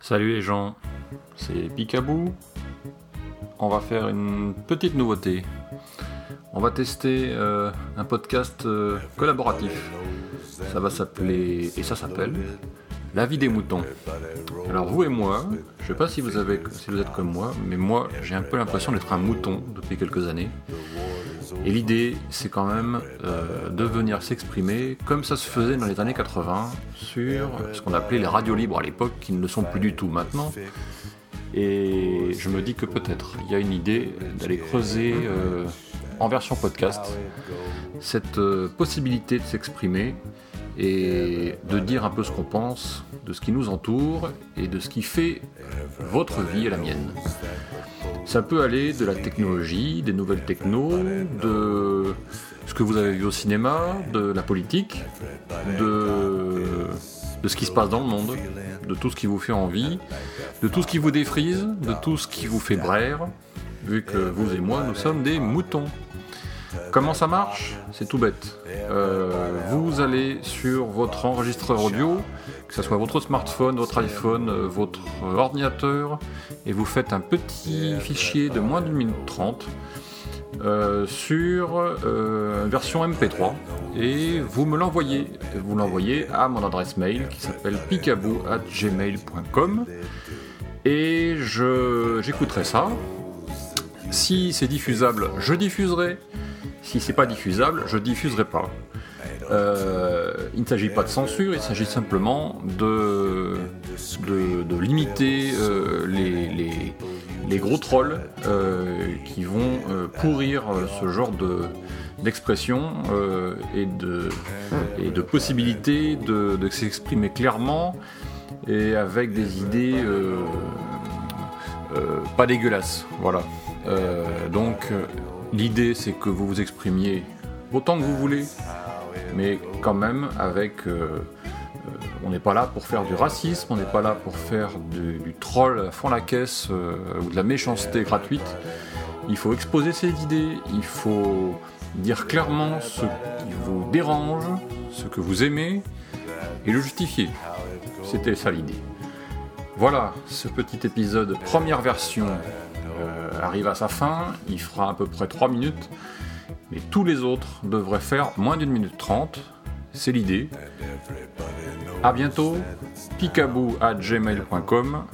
Salut les gens, c'est Picaboo. On va faire une petite nouveauté. On va tester euh, un podcast euh, collaboratif. Ça va s'appeler, et ça s'appelle, La vie des moutons. Alors vous et moi, je sais pas si vous, avez, si vous êtes comme moi, mais moi j'ai un peu l'impression d'être un mouton depuis quelques années. Et l'idée, c'est quand même euh, de venir s'exprimer comme ça se faisait dans les années 80 sur ce qu'on appelait les radios libres à l'époque, qui ne le sont plus du tout maintenant. Et je me dis que peut-être il y a une idée d'aller creuser euh, en version podcast cette euh, possibilité de s'exprimer et de dire un peu ce qu'on pense de ce qui nous entoure et de ce qui fait votre vie et la mienne. Ça peut aller de la technologie, des nouvelles technos, de ce que vous avez vu au cinéma, de la politique, de, ce qui se passe dans le monde, de tout ce qui vous fait envie, de tout ce qui vous défrise, de tout ce qui vous fait braire, vu que vous et moi, nous sommes des moutons. Comment ça marche C'est tout bête. Euh, vous allez sur votre enregistreur audio, que ce soit votre smartphone, votre iPhone, euh, votre ordinateur, et vous faites un petit fichier de moins d'une minute trente euh, sur version MP3 et vous me l'envoyez. Vous l'envoyez à mon adresse mail qui s'appelle picaboo@gmail.com et j'écouterai ça. Si c'est diffusable, je diffuserai. Si c'est pas diffusable, je diffuserai pas. Euh, il ne s'agit pas de censure, il s'agit simplement de, de, limiter euh, les, les, gros trolls euh, qui vont pourrir ce genre de d'expression et, de, et de possibilités de, de s'exprimer clairement et avec des idées pas dégueulasses. Voilà. donc L'idée, c'est que vous vous exprimiez autant que vous voulez, mais quand même avec. Euh, euh, on n'est pas là pour faire du racisme, on n'est pas là pour faire du, troll à fond la caisse euh, ou de la méchanceté gratuite. Il faut exposer ses idées, il faut dire clairement ce qui vous dérange, ce que vous aimez, et le justifier. C'était ça l'idée. Voilà, ce petit épisode, première version arrive à sa fin, il fera à peu près 3 minutes, mais tous les autres devraient faire moins d'une minute 30, c'est l'idée. A bientôt, picaboo à gmail.com,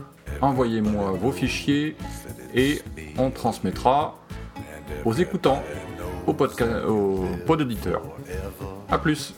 envoyez-moi vos fichiers et on transmettra aux écoutants, aux, aux pod auditeurs. A plus